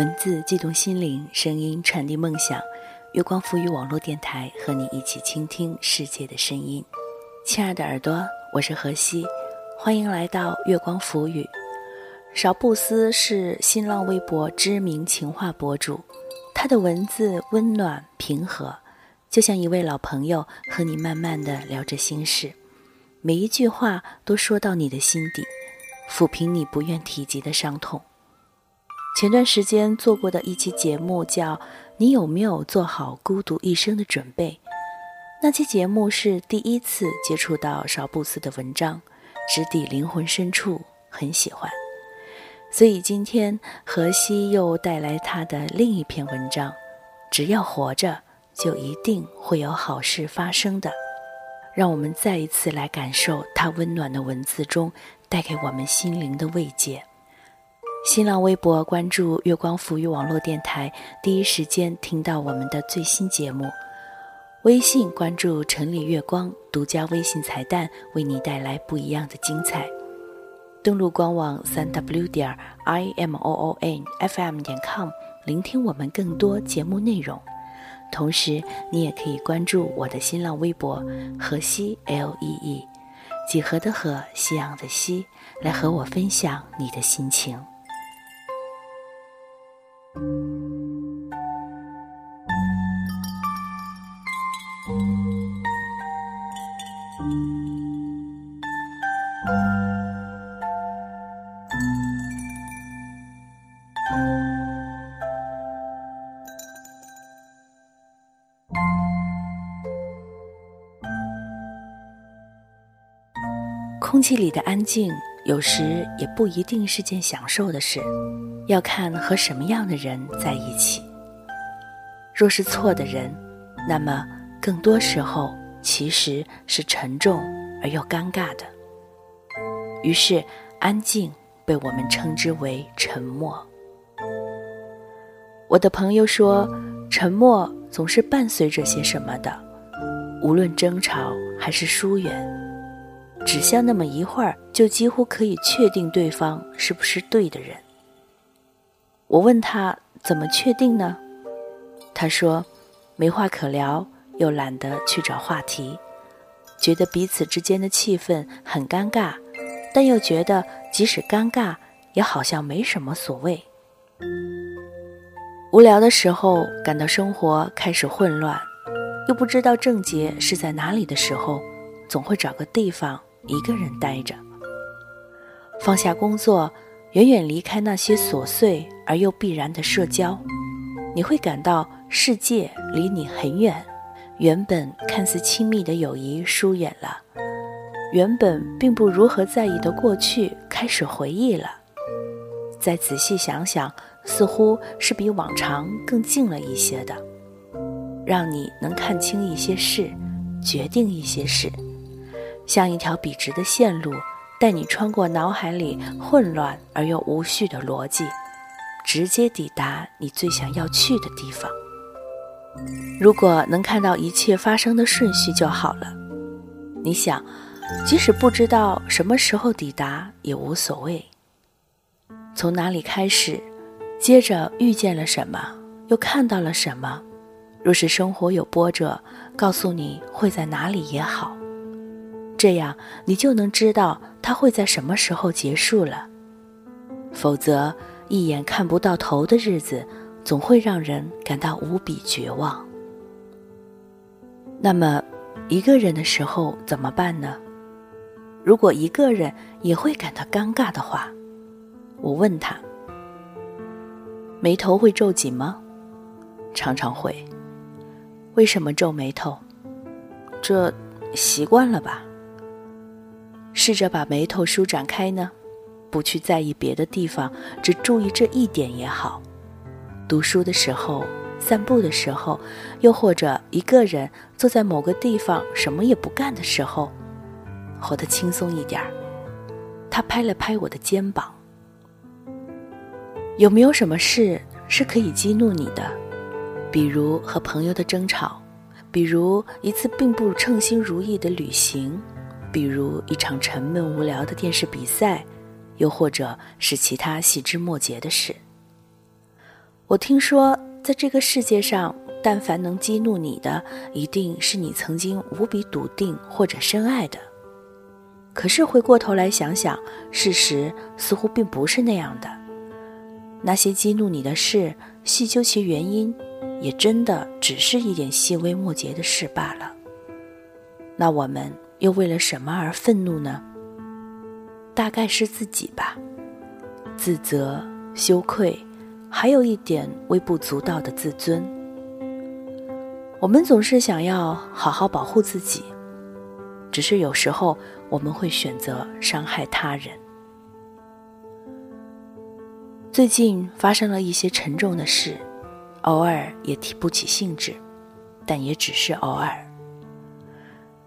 文字悸动心灵，声音传递梦想。月光浮语网络电台和你一起倾听世界的声音。亲爱的耳朵，我是何西，欢迎来到月光浮语。少布斯是新浪微博知名情话博主，他的文字温暖平和，就像一位老朋友和你慢慢的聊着心事，每一句话都说到你的心底，抚平你不愿提及的伤痛。前段时间做过的一期节目叫《你有没有做好孤独一生的准备》，那期节目是第一次接触到少布斯的文章，直抵灵魂深处，很喜欢。所以今天何西又带来他的另一篇文章，只要活着，就一定会有好事发生的。让我们再一次来感受他温暖的文字中带给我们心灵的慰藉。新浪微博关注月光浮语网络电台，第一时间听到我们的最新节目。微信关注城里月光，独家微信彩蛋，为你带来不一样的精彩。登录官网三 w 点 i m o o n f m 点 com，聆听我们更多节目内容。同时，你也可以关注我的新浪微博河西 l e e，几何的河，夕阳的西，来和我分享你的心情。空气里的安静，有时也不一定是件享受的事，要看和什么样的人在一起。若是错的人，那么更多时候其实是沉重而又尴尬的。于是，安静被我们称之为沉默。我的朋友说，沉默总是伴随着些什么的，无论争吵还是疏远。只消那么一会儿，就几乎可以确定对方是不是对的人。我问他怎么确定呢？他说：“没话可聊，又懒得去找话题，觉得彼此之间的气氛很尴尬，但又觉得即使尴尬，也好像没什么所谓。无聊的时候，感到生活开始混乱，又不知道症结是在哪里的时候，总会找个地方。”一个人待着，放下工作，远远离开那些琐碎而又必然的社交，你会感到世界离你很远，原本看似亲密的友谊疏远了，原本并不如何在意的过去开始回忆了，再仔细想想，似乎是比往常更近了一些的，让你能看清一些事，决定一些事。像一条笔直的线路，带你穿过脑海里混乱而又无序的逻辑，直接抵达你最想要去的地方。如果能看到一切发生的顺序就好了。你想，即使不知道什么时候抵达也无所谓。从哪里开始，接着遇见了什么，又看到了什么？若是生活有波折，告诉你会在哪里也好。这样，你就能知道它会在什么时候结束了。否则，一眼看不到头的日子，总会让人感到无比绝望。那么，一个人的时候怎么办呢？如果一个人也会感到尴尬的话，我问他：眉头会皱紧吗？常常会。为什么皱眉头？这习惯了吧。试着把眉头舒展开呢，不去在意别的地方，只注意这一点也好。读书的时候，散步的时候，又或者一个人坐在某个地方什么也不干的时候，活得轻松一点儿。他拍了拍我的肩膀。有没有什么事是可以激怒你的？比如和朋友的争吵，比如一次并不称心如意的旅行。比如一场沉闷无聊的电视比赛，又或者是其他细枝末节的事。我听说，在这个世界上，但凡能激怒你的，一定是你曾经无比笃定或者深爱的。可是回过头来想想，事实似乎并不是那样的。那些激怒你的事，细究其原因，也真的只是一点细微末节的事罢了。那我们又为了什么而愤怒呢？大概是自己吧，自责、羞愧，还有一点微不足道的自尊。我们总是想要好好保护自己，只是有时候我们会选择伤害他人。最近发生了一些沉重的事，偶尔也提不起兴致，但也只是偶尔。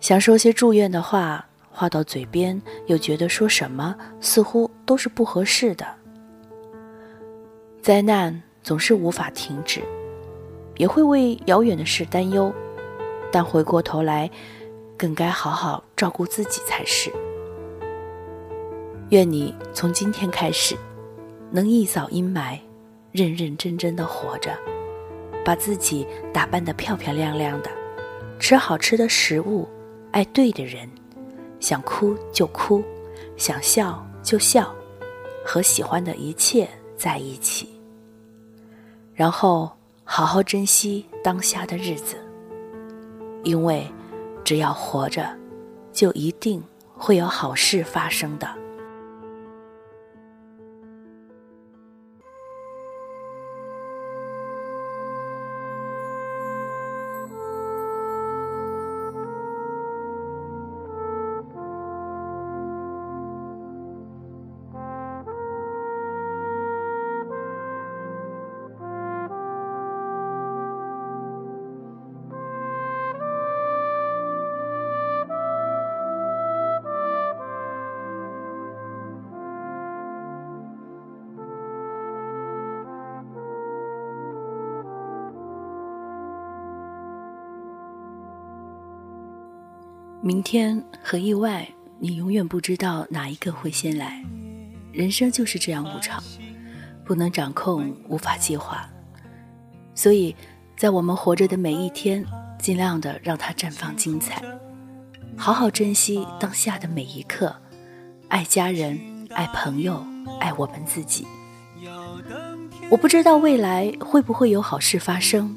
想说些祝愿的话，话到嘴边又觉得说什么似乎都是不合适的。灾难总是无法停止，也会为遥远的事担忧，但回过头来，更该好好照顾自己才是。愿你从今天开始。能一扫阴霾，认认真真的活着，把自己打扮得漂漂亮亮的，吃好吃的食物，爱对的人，想哭就哭，想笑就笑，和喜欢的一切在一起。然后好好珍惜当下的日子，因为只要活着，就一定会有好事发生的。明天和意外，你永远不知道哪一个会先来。人生就是这样无常，不能掌控，无法计划。所以，在我们活着的每一天，尽量的让它绽放精彩，好好珍惜当下的每一刻，爱家人，爱朋友，爱我们自己。我不知道未来会不会有好事发生，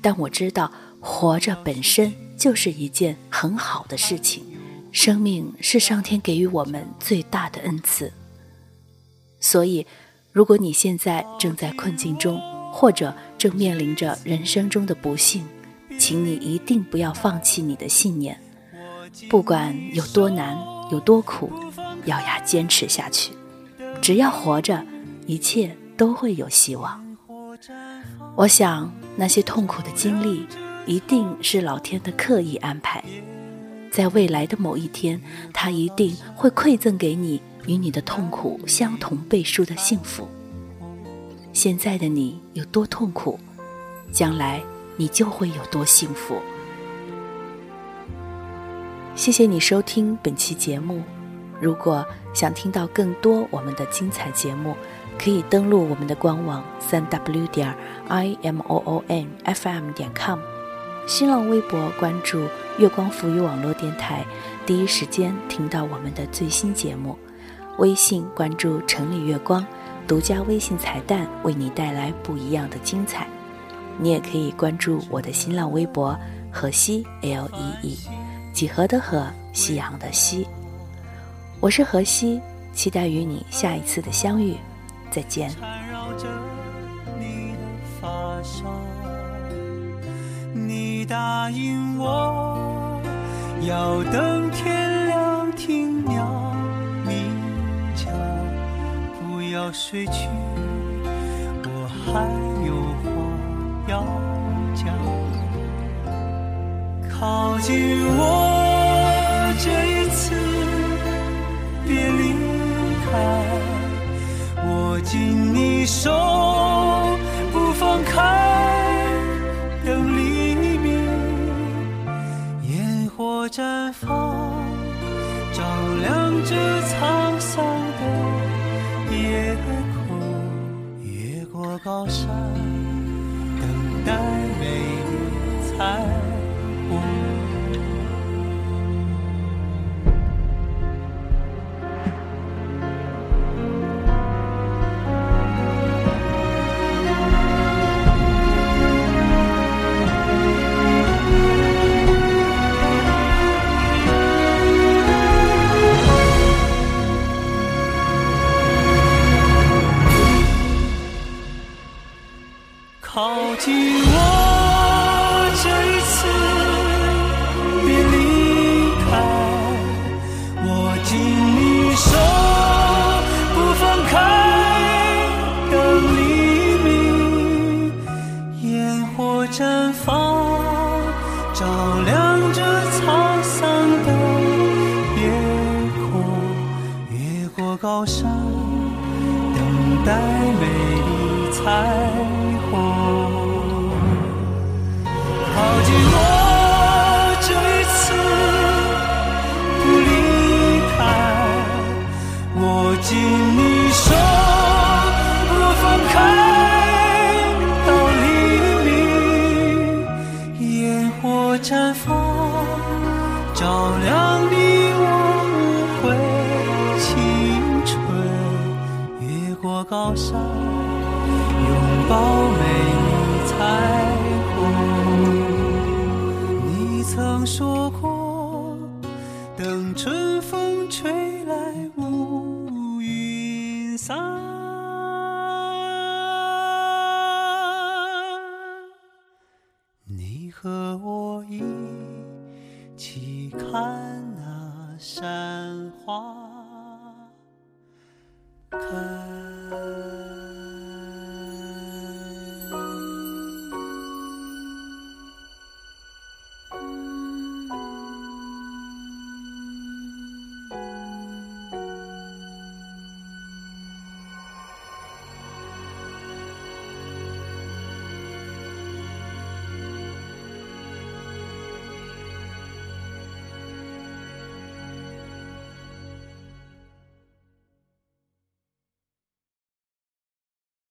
但我知道活着本身。就是一件很好的事情，生命是上天给予我们最大的恩赐。所以，如果你现在正在困境中，或者正面临着人生中的不幸，请你一定不要放弃你的信念，不管有多难、有多苦，咬牙坚持下去。只要活着，一切都会有希望。我想，那些痛苦的经历。一定是老天的刻意安排，在未来的某一天，他一定会馈赠给你与你的痛苦相同倍数的幸福。现在的你有多痛苦，将来你就会有多幸福。谢谢你收听本期节目，如果想听到更多我们的精彩节目，可以登录我们的官网三 w 点 i m o o n f m 点 com。新浪微博关注“月光浮语网络电台”，第一时间听到我们的最新节目。微信关注“城里月光”，独家微信彩蛋为你带来不一样的精彩。你也可以关注我的新浪微博“河西 L E E”，几何的河，夕阳的西。我是河西，期待与你下一次的相遇。再见。你答应我，要等天亮听鸟鸣叫，不要睡去，我还有话要讲。靠近我，这一次别离开，握紧你手，casa. 抱紧我这一次，别离开，握紧你手，不放开。等黎明，烟火绽放，照亮这沧桑的夜空，越过高山，等待美丽彩。高山，拥抱美丽彩虹。你曾说过，等春风吹来乌云散，你和我